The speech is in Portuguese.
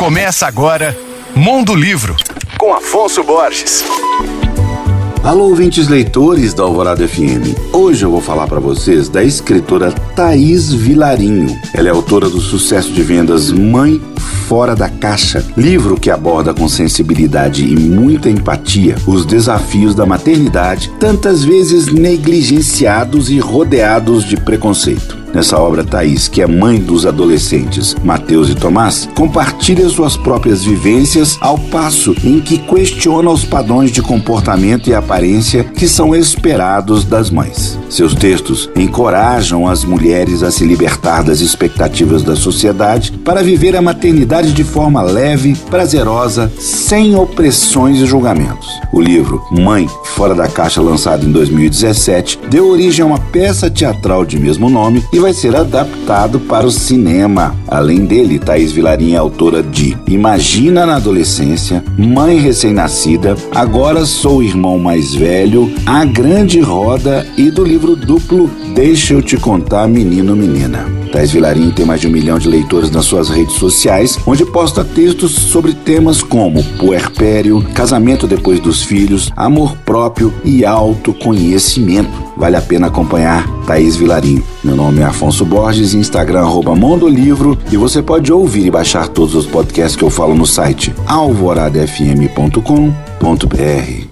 Começa agora Mundo Livro, com Afonso Borges. Alô, ouvintes leitores da Alvorada FM. Hoje eu vou falar para vocês da escritora Thaís Vilarinho. Ela é autora do sucesso de vendas Mãe Fora da Caixa, livro que aborda com sensibilidade e muita empatia os desafios da maternidade, tantas vezes negligenciados e rodeados de preconceito. Nessa obra, Thaís, que é mãe dos adolescentes Mateus e Tomás, compartilha suas próprias vivências ao passo em que questiona os padrões de comportamento e aparência que são esperados das mães. Seus textos encorajam as mulheres a se libertar das expectativas da sociedade para viver a maternidade de forma leve, prazerosa, sem opressões e julgamentos. O livro Mãe Fora da Caixa, lançado em 2017, deu origem a uma peça teatral de mesmo nome e vai ser adaptado para o cinema. Além dele, Thaís Vilarinha é autora de Imagina na Adolescência, Mãe Recém-Nascida, Agora Sou o Irmão Mais Velho, A Grande Roda e do livro duplo Deixa Eu Te Contar, Menino Menina. Thais Vilarim tem mais de um milhão de leitores nas suas redes sociais, onde posta textos sobre temas como puerpério, casamento depois dos filhos, amor próprio e autoconhecimento. Vale a pena acompanhar Thaís Vilarim. Meu nome é Afonso Borges, Instagram arroba Mondo Livro e você pode ouvir e baixar todos os podcasts que eu falo no site alvoradafm.com.br.